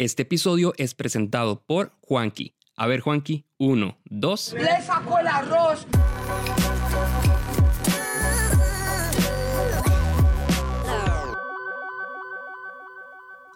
Este episodio es presentado por Juanqui. A ver, Juanqui, uno, dos. Le sacó el arroz.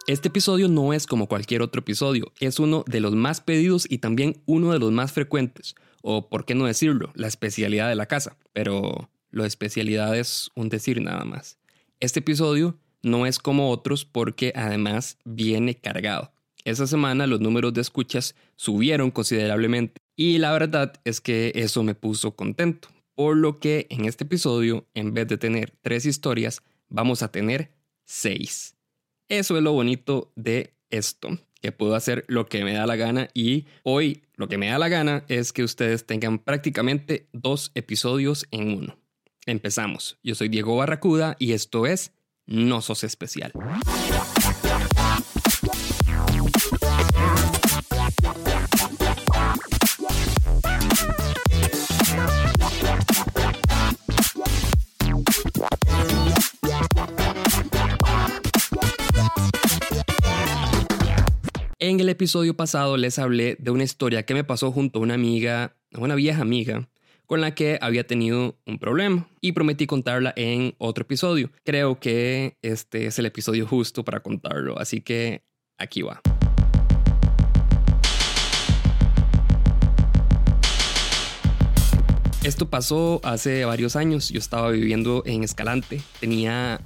Este episodio no es como cualquier otro episodio, es uno de los más pedidos y también uno de los más frecuentes, o por qué no decirlo, la especialidad de la casa, pero lo especialidad es un decir nada más. Este episodio no es como otros porque además viene cargado. Esa semana los números de escuchas subieron considerablemente y la verdad es que eso me puso contento, por lo que en este episodio, en vez de tener tres historias, vamos a tener seis. Eso es lo bonito de esto, que puedo hacer lo que me da la gana y hoy lo que me da la gana es que ustedes tengan prácticamente dos episodios en uno. Empezamos. Yo soy Diego Barracuda y esto es No Sos Especial. El episodio pasado les hablé de una historia que me pasó junto a una amiga, una vieja amiga, con la que había tenido un problema y prometí contarla en otro episodio. Creo que este es el episodio justo para contarlo, así que aquí va. Esto pasó hace varios años. Yo estaba viviendo en Escalante. Tenía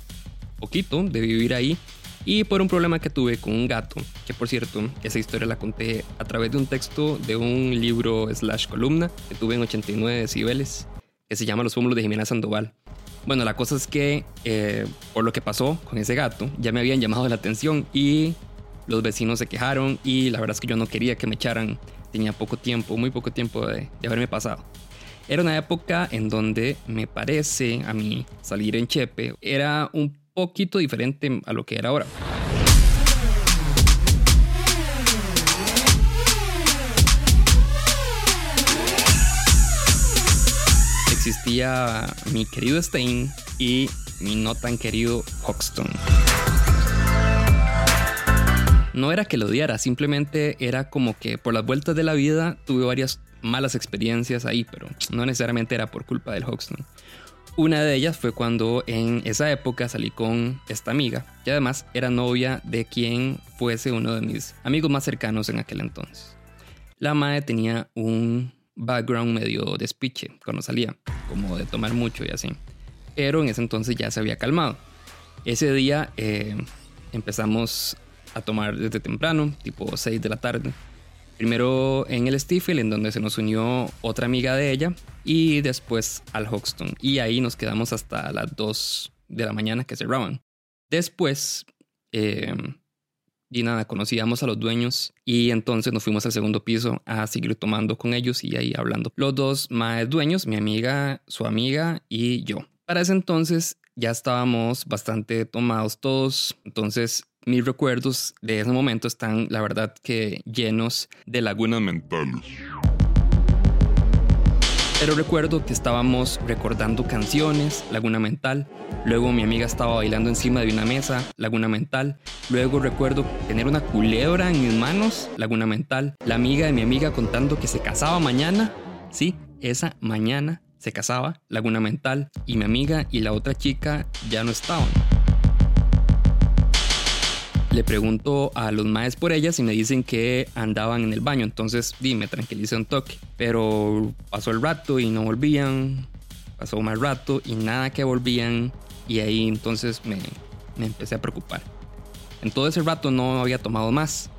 poquito de vivir ahí y por un problema que tuve con un gato, que por cierto, esa historia la conté a través de un texto de un libro slash columna que tuve en 89 decibeles, que se llama Los fúmulos de Jimena Sandoval. Bueno, la cosa es que eh, por lo que pasó con ese gato, ya me habían llamado la atención y los vecinos se quejaron y la verdad es que yo no quería que me echaran. Tenía poco tiempo, muy poco tiempo de, de haberme pasado. Era una época en donde me parece a mí salir en Chepe era un poquito diferente a lo que era ahora. Existía mi querido Stein y mi no tan querido Hoxton. No era que lo odiara, simplemente era como que por las vueltas de la vida tuve varias malas experiencias ahí, pero no necesariamente era por culpa del Hoxton. Una de ellas fue cuando en esa época salí con esta amiga, que además era novia de quien fuese uno de mis amigos más cercanos en aquel entonces. La madre tenía un background medio despiche cuando salía, como de tomar mucho y así. Pero en ese entonces ya se había calmado. Ese día eh, empezamos a tomar desde temprano, tipo 6 de la tarde. Primero en el Stifel, en donde se nos unió otra amiga de ella, y después al Hoxton. Y ahí nos quedamos hasta las 2 de la mañana que cerraban. Después, eh, y nada, conocíamos a los dueños y entonces nos fuimos al segundo piso a seguir tomando con ellos y ahí hablando. Los dos más dueños, mi amiga, su amiga y yo. Para ese entonces ya estábamos bastante tomados todos, entonces mis recuerdos de ese momento están, la verdad, que llenos de lagunas mentales. Pero recuerdo que estábamos recordando canciones, Laguna Mental. Luego mi amiga estaba bailando encima de una mesa, Laguna Mental. Luego recuerdo tener una culebra en mis manos, Laguna Mental. La amiga de mi amiga contando que se casaba mañana. Sí, esa mañana se casaba, Laguna Mental. Y mi amiga y la otra chica ya no estaban le pregunto a los maes por ellas y me dicen que andaban en el baño. Entonces, di, me un toque. Pero pasó el rato y no volvían. Pasó más rato y nada que volvían. Y ahí entonces me, me empecé a preocupar. En todo ese rato no había tomado más.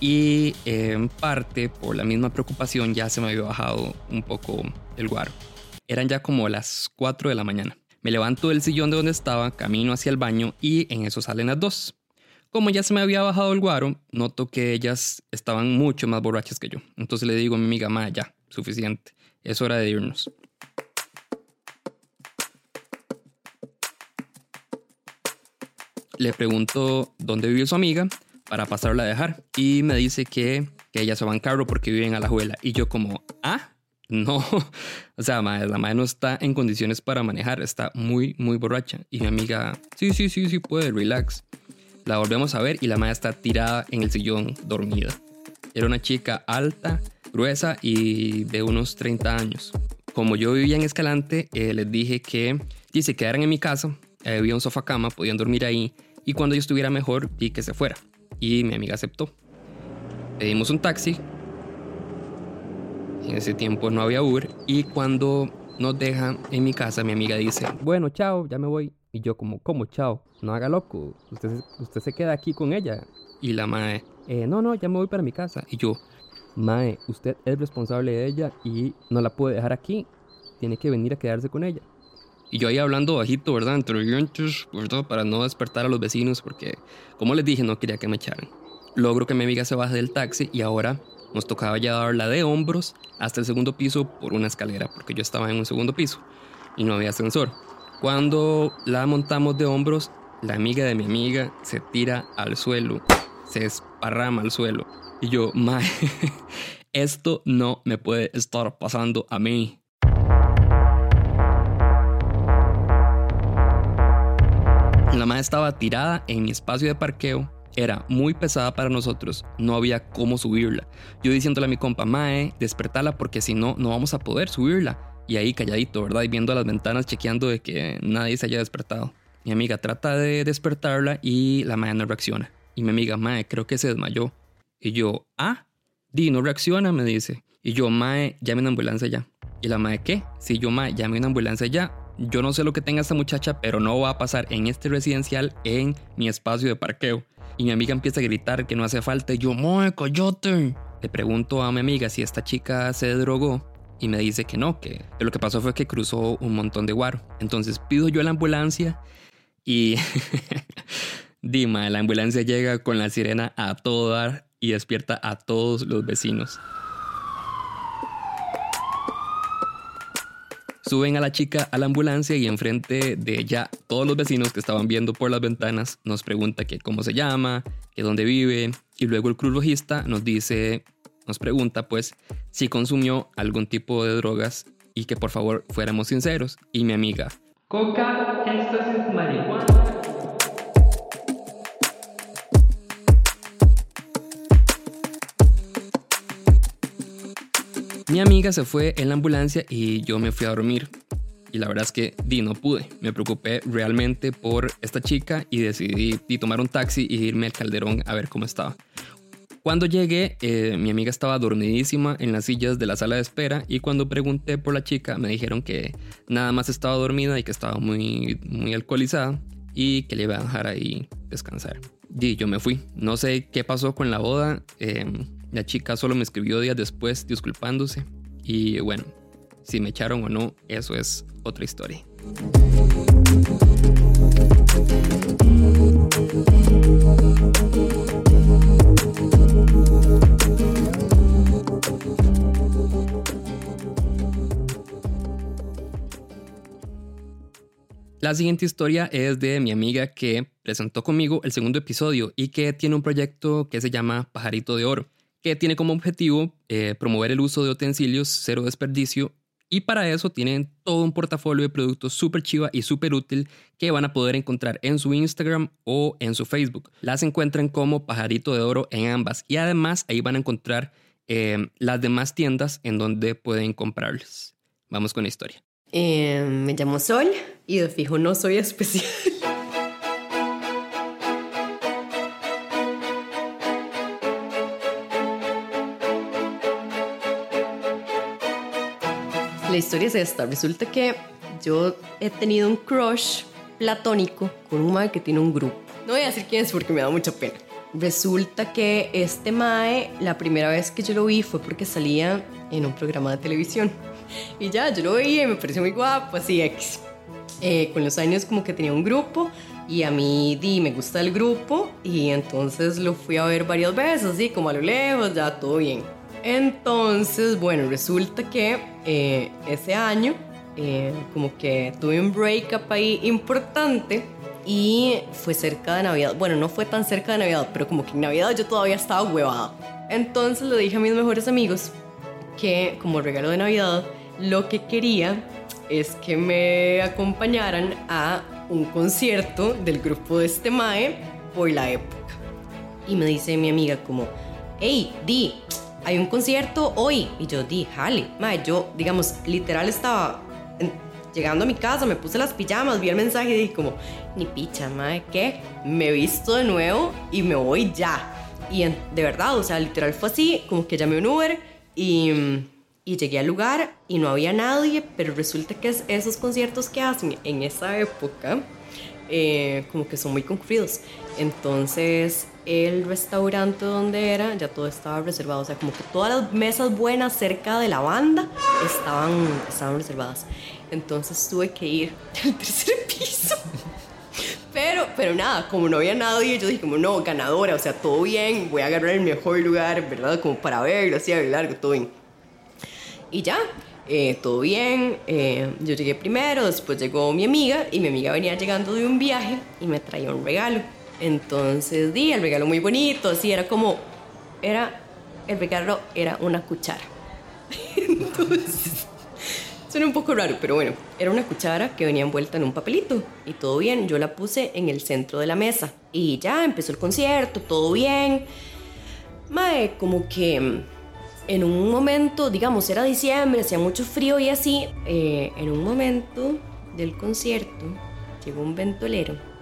Y en parte por la misma preocupación ya se me había bajado un poco el guaro. Eran ya como las 4 de la mañana. Me levanto del sillón de donde estaba, camino hacia el baño y en eso salen las dos. Como ya se me había bajado el guaro, noto que ellas estaban mucho más borrachas que yo. Entonces le digo a mi amiga, ma, ya, suficiente. Es hora de irnos. Le pregunto dónde vive su amiga para pasarla a dejar. Y me dice que, que ella se va en carro porque vive en Alajuela. Y yo como, ah, no. O sea, la madre no está en condiciones para manejar. Está muy, muy borracha. Y mi amiga, sí, sí, sí, sí puede, relax. La volvemos a ver y la madre está tirada en el sillón, dormida. Era una chica alta, gruesa y de unos 30 años. Como yo vivía en Escalante, eh, les dije que si se quedaran en mi casa, eh, había un sofá cama, podían dormir ahí y cuando yo estuviera mejor vi que se fuera. Y mi amiga aceptó. Pedimos un taxi. En ese tiempo no había Uber y cuando nos deja en mi casa, mi amiga dice, bueno, chao, ya me voy. Y yo como, ¿cómo chao? No haga loco, usted, usted se queda aquí con ella. Y la madre, eh, no, no, ya me voy para mi casa. Y yo, Mae, usted es responsable de ella y no la puede dejar aquí. Tiene que venir a quedarse con ella. Y yo ahí hablando bajito, ¿verdad? Entre dientes, ¿verdad? Para no despertar a los vecinos, porque, como les dije, no quería que me echaran. Logro que mi amiga se baje del taxi y ahora nos tocaba ya darla de hombros hasta el segundo piso por una escalera, porque yo estaba en un segundo piso y no había ascensor. Cuando la montamos de hombros, la amiga de mi amiga se tira al suelo, se esparrama al suelo y yo, mae, esto no me puede estar pasando a mí. La madre estaba tirada en mi espacio de parqueo. Era muy pesada para nosotros, no había cómo subirla. Yo diciéndole a mi compa, Mae, despertala porque si no, no vamos a poder subirla. Y ahí calladito, ¿verdad? Y viendo las ventanas, chequeando de que nadie se haya despertado. Mi amiga trata de despertarla y la Mae no reacciona. Y mi amiga, Mae, creo que se desmayó. Y yo, ah, di, no reacciona, me dice. Y yo, mae, llame una ambulancia ya. Y la mae, ¿qué? Si yo, mae, llame una ambulancia ya. Yo no sé lo que tenga esta muchacha, pero no va a pasar en este residencial en mi espacio de parqueo. Y mi amiga empieza a gritar que no hace falta. Yo, mae, coyote. Le pregunto a mi amiga si esta chica se drogó. Y me dice que no, que lo que pasó fue que cruzó un montón de guaro. Entonces pido yo la ambulancia y Dima, la ambulancia llega con la sirena a todo dar y despierta a todos los vecinos. Suben a la chica a la ambulancia y enfrente de ella todos los vecinos que estaban viendo por las ventanas nos pregunta que cómo se llama, que dónde vive y luego el cruz nos dice, nos pregunta pues si consumió algún tipo de drogas y que por favor fuéramos sinceros y mi amiga, coca, marihuana. Mi amiga se fue en la ambulancia y yo me fui a dormir. Y la verdad es que di, no pude. Me preocupé realmente por esta chica y decidí tomar un taxi y irme al calderón a ver cómo estaba. Cuando llegué, eh, mi amiga estaba dormidísima en las sillas de la sala de espera y cuando pregunté por la chica me dijeron que nada más estaba dormida y que estaba muy, muy alcoholizada y que le iba a dejar ahí descansar. Y yo me fui. No sé qué pasó con la boda. Eh, la chica solo me escribió días después disculpándose y bueno, si me echaron o no, eso es otra historia. La siguiente historia es de mi amiga que presentó conmigo el segundo episodio y que tiene un proyecto que se llama Pajarito de Oro que tiene como objetivo eh, promover el uso de utensilios cero desperdicio y para eso tienen todo un portafolio de productos súper chiva y súper útil que van a poder encontrar en su Instagram o en su Facebook. Las encuentran como Pajarito de Oro en ambas y además ahí van a encontrar eh, las demás tiendas en donde pueden comprarles. Vamos con la historia. Eh, me llamo Sol y de fijo no soy especial. La historia es esta. Resulta que yo he tenido un crush platónico con un mae que tiene un grupo. No voy a decir quién es porque me da mucha pena. Resulta que este mae, la primera vez que yo lo vi fue porque salía en un programa de televisión. Y ya, yo lo veía y me pareció muy guapo, así X. Eh, con los años como que tenía un grupo y a mí di, me gusta el grupo y entonces lo fui a ver varias veces, así como a lo lejos, ya todo bien. Entonces, bueno, resulta que eh, ese año eh, como que tuve un breakup ahí importante y fue cerca de Navidad. Bueno, no fue tan cerca de Navidad, pero como que en Navidad yo todavía estaba huevada. Entonces le dije a mis mejores amigos que como regalo de Navidad lo que quería es que me acompañaran a un concierto del grupo de este Mae por la época. Y me dice mi amiga como, hey, Di, hay un concierto hoy. Y yo di, jale. Mae, yo, digamos, literal estaba llegando a mi casa, me puse las pijamas, vi el mensaje y dije como, ni picha, mae, ¿qué? Me visto de nuevo y me voy ya. Y de verdad, o sea, literal fue así, como que llamé un Uber y, y llegué al lugar y no había nadie, pero resulta que es esos conciertos que hacen en esa época, eh, como que son muy concurridos. Entonces, el restaurante donde era, ya todo estaba reservado. O sea, como que todas las mesas buenas cerca de la banda estaban, estaban reservadas. Entonces tuve que ir al tercer piso. Pero, pero nada, como no había nadie, yo dije como no, ganadora, o sea, todo bien, voy a agarrar el mejor lugar, ¿verdad? Como para verlo, así a largo, todo bien. Y ya, eh, todo bien, eh, yo llegué primero, después llegó mi amiga y mi amiga venía llegando de un viaje y me traía un regalo. Entonces di el regalo muy bonito, así era como, era, el regalo era una cuchara. Entonces, suena un poco raro, pero bueno, era una cuchara que venía envuelta en un papelito y todo bien, yo la puse en el centro de la mesa y ya empezó el concierto, todo bien. Mae, como que en un momento, digamos, era diciembre, hacía mucho frío y así, eh, en un momento del concierto llegó un ventolero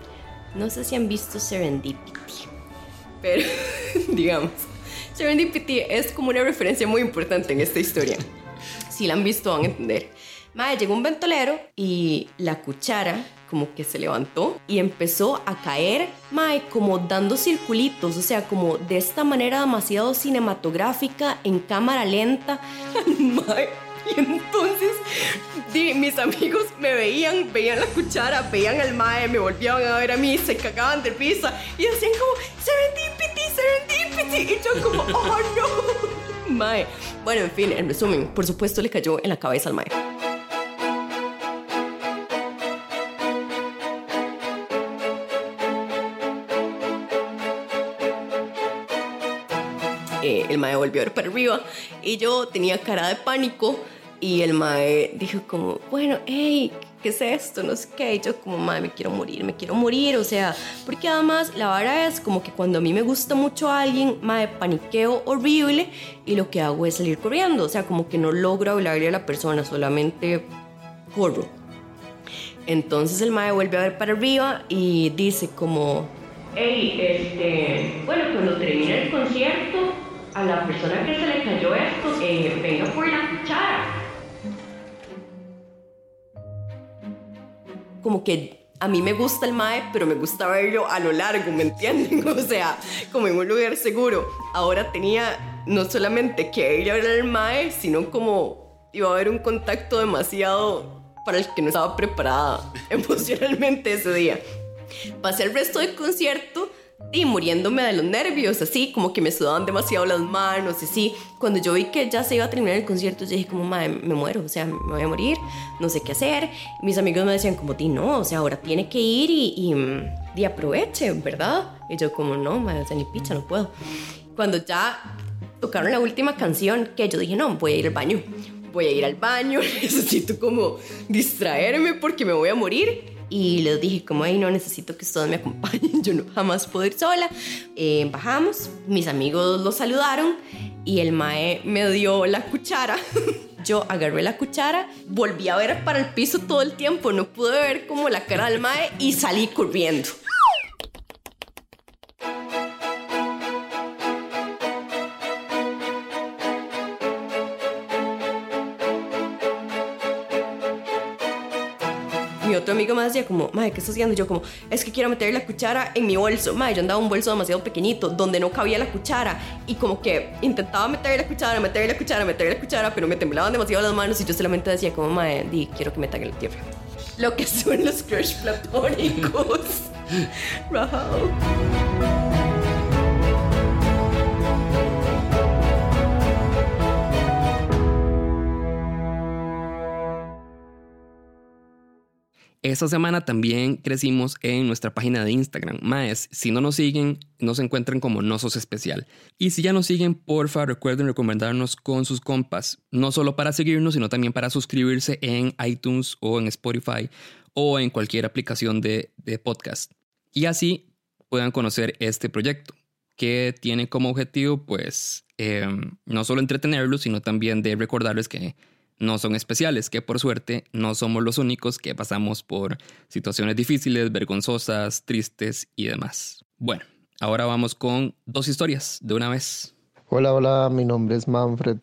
no sé si han visto Serendipity, pero digamos, Serendipity es como una referencia muy importante en esta historia. Si la han visto van a entender. Madre, llegó un ventolero y la cuchara como que se levantó y empezó a caer, mae, como dando circulitos, o sea, como de esta manera demasiado cinematográfica, en cámara lenta. mae, Y entonces mis amigos me veían, veían la cuchara, veían al mae, me volvían a ver a mí, se cagaban de pizza y decían como, serendipity, serendipity. Y yo como, oh no. Mae. Bueno, en fin, en resumen, por supuesto le cayó en la cabeza al mae. Eh, el mae volvió a ver para arriba y yo tenía cara de pánico y el mae dijo como, bueno, hey, ¿qué es esto? No sé qué. Y yo como, mae, me quiero morir, me quiero morir. O sea, porque además la vara es como que cuando a mí me gusta mucho a alguien, mae, paniqueo horrible y lo que hago es salir corriendo. O sea, como que no logro hablarle a la persona, solamente corro. Entonces el mae vuelve a ver para arriba y dice como, hey, este, bueno, cuando termine el concierto, a la persona que se le cayó esto, eh, por la cuchara. como que a mí me gusta el mae, pero me gusta verlo a lo largo, ¿me entienden? O sea, como en un lugar seguro. Ahora tenía no solamente que ir a ver al mae, sino como iba a haber un contacto demasiado para el que no estaba preparada emocionalmente ese día. Pasé el resto del concierto y muriéndome de los nervios, así como que me sudaban demasiado las manos, así. Cuando yo vi que ya se iba a terminar el concierto, yo dije como, madre, me muero, o sea, me voy a morir, no sé qué hacer. Mis amigos me decían como, ti no, o sea, ahora tiene que ir y, y, aproveche, ¿verdad? Y yo como, no, madre, o sea, ni picha, no puedo. Cuando ya tocaron la última canción, que yo dije, no, voy a ir al baño. Voy a ir al baño, necesito como distraerme porque me voy a morir y les dije como, hey, no necesito que ustedes me acompañen, yo no jamás puedo ir sola. Eh, bajamos, mis amigos lo saludaron y el mae me dio la cuchara. yo agarré la cuchara, volví a ver para el piso todo el tiempo, no pude ver como la cara del mae y salí corriendo. Otro amigo me decía como, madre, ¿qué estás haciendo? Y yo como, es que quiero meter la cuchara en mi bolso. Madre, yo andaba un bolso demasiado pequeñito donde no cabía la cuchara y como que intentaba meter la cuchara, meter la cuchara, meter la cuchara, pero me temblaban demasiado las manos y yo solamente decía como, madre, di, quiero que me en la tierra. Lo que son los crush platónicos. Esta semana también crecimos en nuestra página de Instagram. Más, si no nos siguen, nos encuentran como Nosos Especial. Y si ya nos siguen, porfa, recuerden recomendarnos con sus compas. No solo para seguirnos, sino también para suscribirse en iTunes o en Spotify o en cualquier aplicación de, de podcast. Y así puedan conocer este proyecto, que tiene como objetivo, pues, em, no solo entretenerlos, sino también de recordarles que no son especiales, que por suerte no somos los únicos que pasamos por situaciones difíciles, vergonzosas, tristes y demás. Bueno, ahora vamos con dos historias de una vez. Hola, hola, mi nombre es Manfred.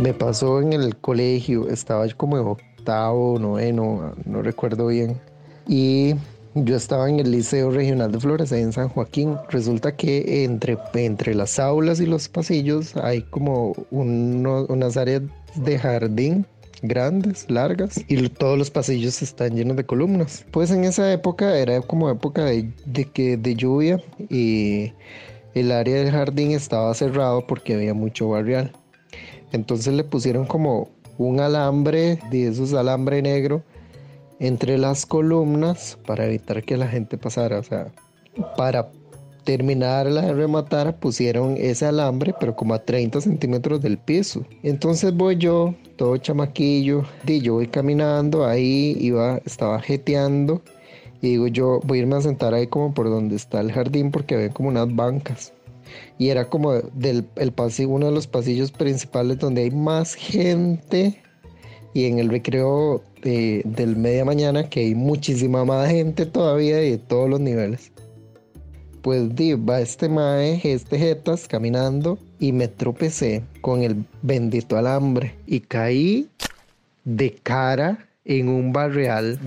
Me pasó en el colegio, estaba como en octavo, noveno, no recuerdo bien. Y yo estaba en el Liceo Regional de Flores, ahí en San Joaquín. Resulta que entre, entre las aulas y los pasillos hay como unas áreas de jardín grandes, largas, y todos los pasillos están llenos de columnas. Pues en esa época era como época de, de, que, de lluvia y el área del jardín estaba cerrado porque había mucho barrial. Entonces le pusieron como un alambre, de esos alambre negro, entre las columnas para evitar que la gente pasara. O sea, para terminarla de rematar pusieron ese alambre, pero como a 30 centímetros del piso. Entonces voy yo, todo chamaquillo, y yo voy caminando, ahí iba, estaba jeteando. Y digo yo, voy a irme a sentar ahí como por donde está el jardín porque había como unas bancas y era como del el pasillo, uno de los pasillos principales donde hay más gente y en el recreo de, del media mañana que hay muchísima más gente todavía de todos los niveles. Pues di, va este mae, este jetas caminando y me tropecé con el bendito alambre y caí de cara en un barrial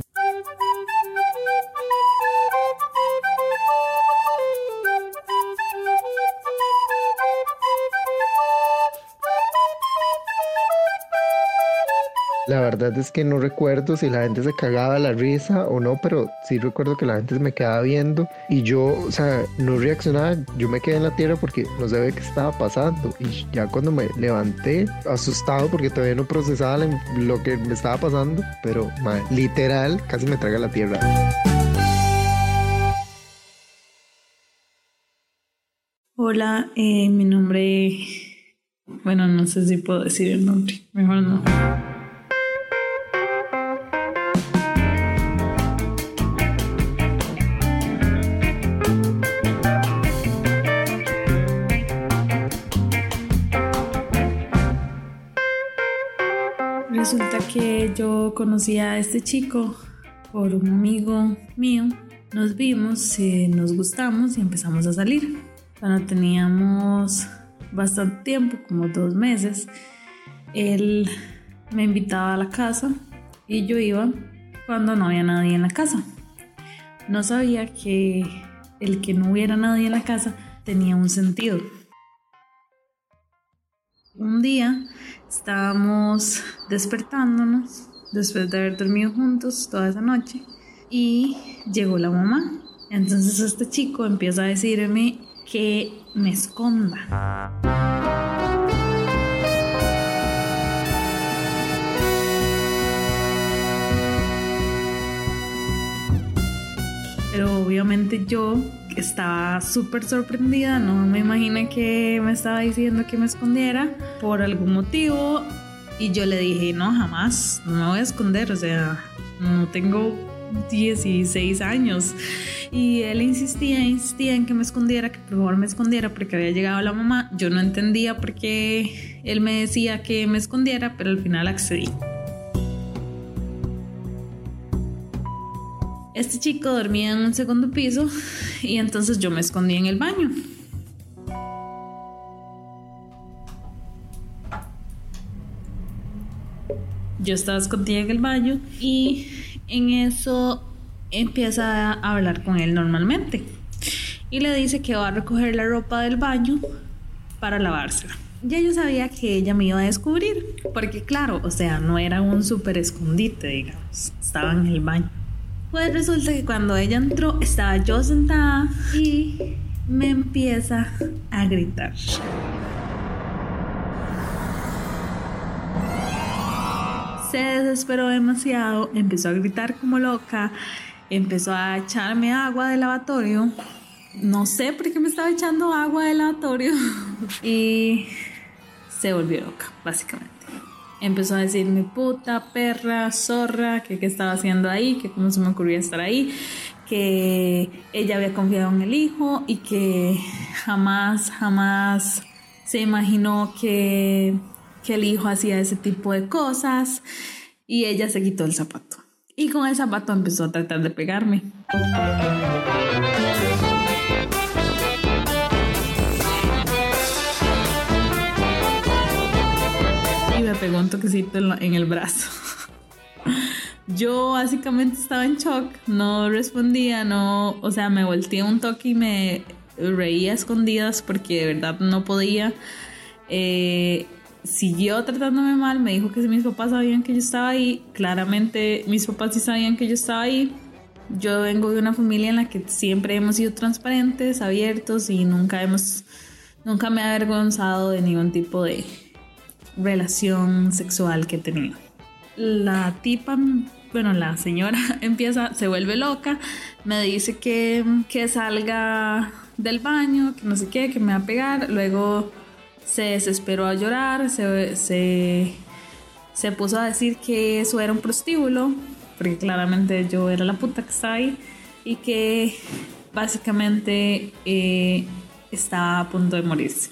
La verdad es que no recuerdo si la gente se cagaba la risa o no, pero sí recuerdo que la gente me quedaba viendo y yo, o sea, no reaccionaba. Yo me quedé en la tierra porque no sabía qué estaba pasando. Y ya cuando me levanté, asustado porque todavía no procesaba lo que me estaba pasando, pero literal casi me traga la tierra. Hola, eh, mi nombre. Bueno, no sé si puedo decir el nombre. Mejor no. Conocí a este chico por un amigo mío. Nos vimos, eh, nos gustamos y empezamos a salir. Cuando teníamos bastante tiempo, como dos meses, él me invitaba a la casa y yo iba cuando no había nadie en la casa. No sabía que el que no hubiera nadie en la casa tenía un sentido. Un día Estábamos despertándonos después de haber dormido juntos toda esa noche y llegó la mamá. Entonces este chico empieza a decirme que me esconda. Pero obviamente yo estaba súper sorprendida, no me imaginé que me estaba diciendo que me escondiera por algún motivo y yo le dije, no, jamás, no me voy a esconder, o sea, no tengo 16 años. Y él insistía, insistía en que me escondiera, que por favor me escondiera porque había llegado la mamá. Yo no entendía por qué él me decía que me escondiera, pero al final accedí. Este chico dormía en un segundo piso y entonces yo me escondí en el baño. Yo estaba escondida en el baño y en eso empieza a hablar con él normalmente y le dice que va a recoger la ropa del baño para lavársela. Ya yo sabía que ella me iba a descubrir, porque claro, o sea, no era un súper escondite, digamos, estaba en el baño. Pues resulta que cuando ella entró estaba yo sentada y me empieza a gritar. Se desesperó demasiado, empezó a gritar como loca, empezó a echarme agua del lavatorio. No sé por qué me estaba echando agua del lavatorio. y se volvió loca, básicamente. Empezó a decirme puta, perra, zorra, que qué estaba haciendo ahí, que cómo se me ocurría estar ahí, que ella había confiado en el hijo y que jamás, jamás se imaginó que, que el hijo hacía ese tipo de cosas y ella se quitó el zapato. Y con el zapato empezó a tratar de pegarme. Y me pegó un toquecito en el brazo. Yo básicamente estaba en shock, no respondía, no, o sea, me volteé un toque y me reía escondidas porque de verdad no podía. Eh, siguió tratándome mal, me dijo que mis papás sabían que yo estaba ahí, claramente mis papás sí sabían que yo estaba ahí. Yo vengo de una familia en la que siempre hemos sido transparentes, abiertos y nunca hemos, nunca me he avergonzado de ningún tipo de relación sexual que he tenido. La tipa bueno, la señora empieza, se vuelve loca, me dice que, que salga del baño, que no sé qué, que me va a pegar, luego se desesperó a llorar, se, se, se puso a decir que eso era un prostíbulo, porque claramente yo era la puta que estaba ahí, y que básicamente eh, estaba a punto de morirse.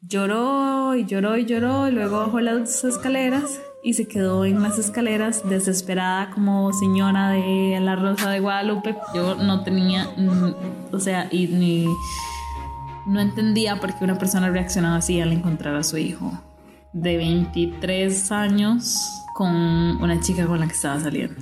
Lloró y lloró y lloró, y luego bajó las escaleras y se quedó en las escaleras desesperada como señora de la Rosa de Guadalupe. Yo no tenía, mm, o sea, y ni no entendía por qué una persona reaccionaba así al encontrar a su hijo de 23 años con una chica con la que estaba saliendo.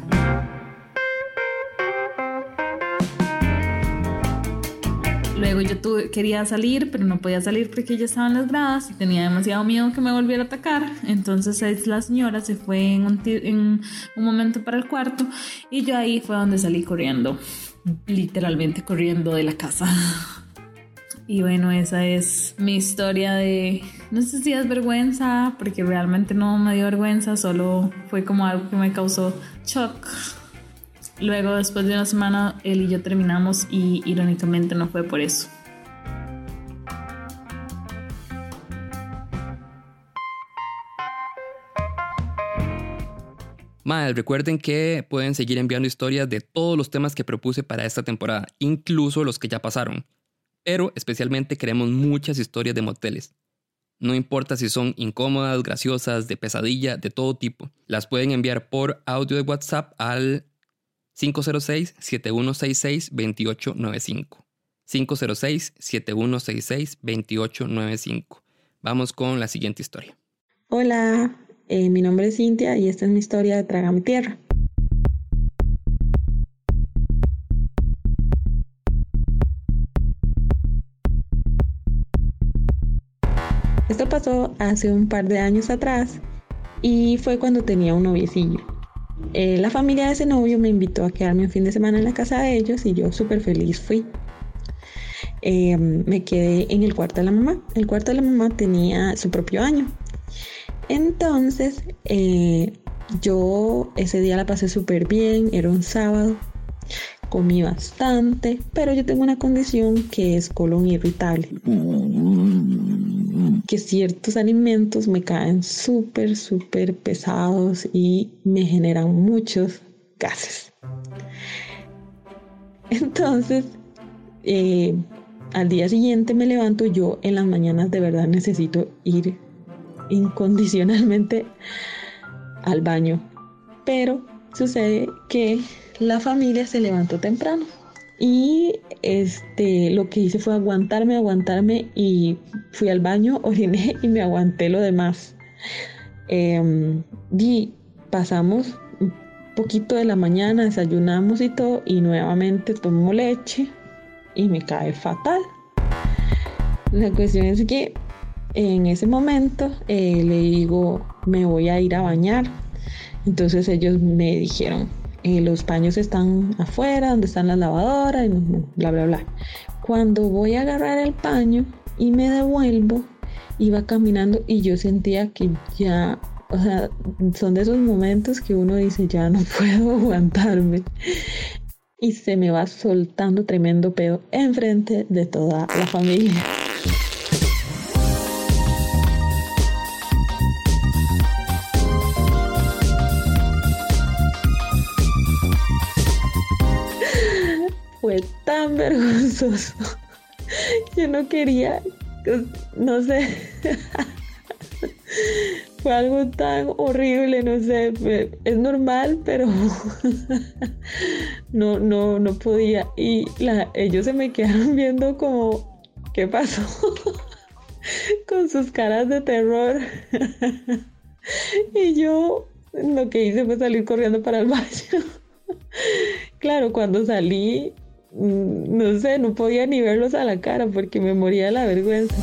Luego yo tuve, quería salir, pero no podía salir porque ella estaba en las gradas y tenía demasiado miedo que me volviera a atacar. Entonces la señora se fue en un, en un momento para el cuarto y yo ahí fue donde salí corriendo, literalmente corriendo de la casa. Y bueno, esa es mi historia de, no sé si es vergüenza, porque realmente no me dio vergüenza, solo fue como algo que me causó shock. Luego, después de una semana, él y yo terminamos y irónicamente no fue por eso. Más, recuerden que pueden seguir enviando historias de todos los temas que propuse para esta temporada, incluso los que ya pasaron. Pero especialmente queremos muchas historias de moteles. No importa si son incómodas, graciosas, de pesadilla, de todo tipo. Las pueden enviar por audio de WhatsApp al 506-7166-2895. 506-7166-2895. Vamos con la siguiente historia. Hola, eh, mi nombre es Cintia y esta es mi historia de Traga mi Tierra. Esto pasó hace un par de años atrás y fue cuando tenía un noviecillo. Eh, la familia de ese novio me invitó a quedarme un fin de semana en la casa de ellos y yo súper feliz fui. Em, me quedé en el cuarto de la mamá. El cuarto de la mamá tenía su propio baño. Entonces, eh, yo ese día la pasé súper bien, era un sábado, comí bastante, pero yo tengo una condición que es colon irritable que ciertos alimentos me caen súper, súper pesados y me generan muchos gases. Entonces, eh, al día siguiente me levanto, yo en las mañanas de verdad necesito ir incondicionalmente al baño. Pero sucede que la familia se levantó temprano. Y este, lo que hice fue aguantarme, aguantarme y fui al baño, oriné y me aguanté lo demás. Em, y pasamos un poquito de la mañana, desayunamos y todo, y nuevamente tomo leche y me cae fatal. La cuestión es que en ese momento eh, le digo, me voy a ir a bañar. Entonces ellos me dijeron, eh, los paños están afuera, donde están las lavadoras, y bla, bla, bla. Cuando voy a agarrar el paño y me devuelvo, iba caminando y yo sentía que ya, o sea, son de esos momentos que uno dice, ya no puedo aguantarme. Y se me va soltando tremendo pedo enfrente de toda la familia. Tan vergonzoso. Yo no quería, no sé. Fue algo tan horrible, no sé, es normal, pero no, no, no podía. Y ellos se me quedaron viendo como, ¿qué pasó? Con sus caras de terror. y yo lo que hice fue salir corriendo para el baño. claro, cuando salí, no sé, no podía ni verlos a la cara porque me moría la vergüenza.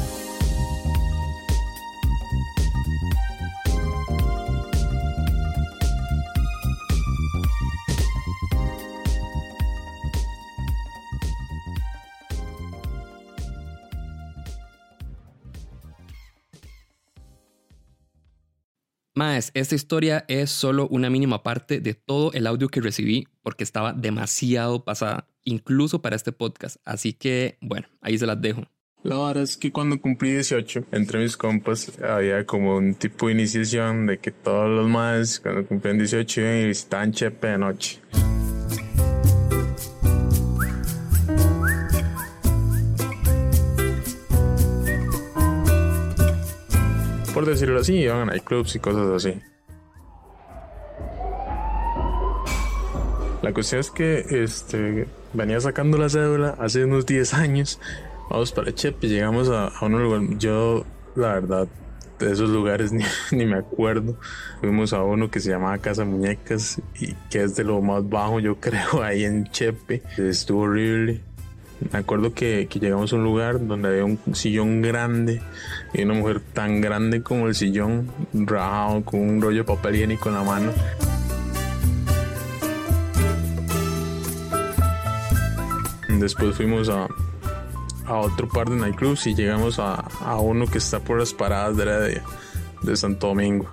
Más, esta historia es solo una mínima parte de todo el audio que recibí porque estaba demasiado pasada, incluso para este podcast. Así que, bueno, ahí se las dejo. La verdad es que cuando cumplí 18, entre mis compas había como un tipo de iniciación de que todos los más cuando cumplían 18 iban y visitaban Chepe de noche. Por decirlo así, iban a clubs y cosas así. La cuestión es que este, venía sacando la cédula hace unos 10 años. Vamos para Chepe, llegamos a, a un lugar. Yo, la verdad, de esos lugares ni, ni, me acuerdo. Fuimos a uno que se llamaba Casa Muñecas y que es de lo más bajo, yo creo, ahí en Chepe. Estuvo horrible. Me acuerdo que, llegamos a un lugar donde había un sillón grande y una mujer tan grande como el sillón, rajado con un rollo papel higiénico en la mano. Después fuimos a, otro par de nightclubs y llegamos a, uno que está por las paradas de, de, de Santo Domingo.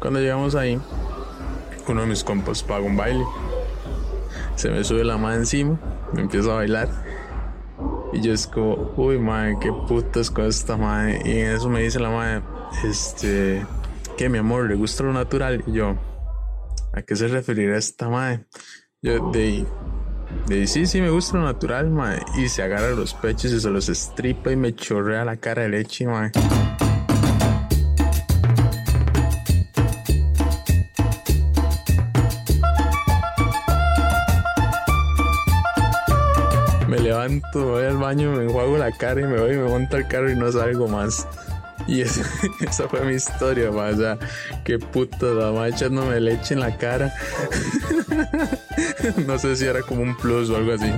Cuando llegamos ahí, uno de mis compas paga un baile. Se me sube la mano encima me empiezo a bailar. Y yo es como, uy, madre, qué putas con esta madre. Y en eso me dice la madre, este, que mi amor, ¿le gusta lo natural? Y yo, ¿a qué se referirá esta madre? Yo, de, de sí, sí, me gusta lo natural, madre. Y se agarra los pechos y se los estripa y me chorrea la cara de leche, madre. Voy al baño, me enjuago la cara y me voy y me monto al carro y no salgo más. Y esa fue mi historia, o sea, qué puta, la mamá echándome leche en la cara. no sé si era como un plus o algo así.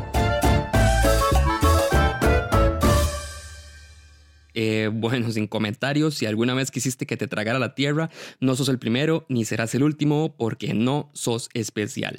Eh, bueno, sin comentarios, si alguna vez quisiste que te tragara la tierra, no sos el primero ni serás el último porque no sos especial.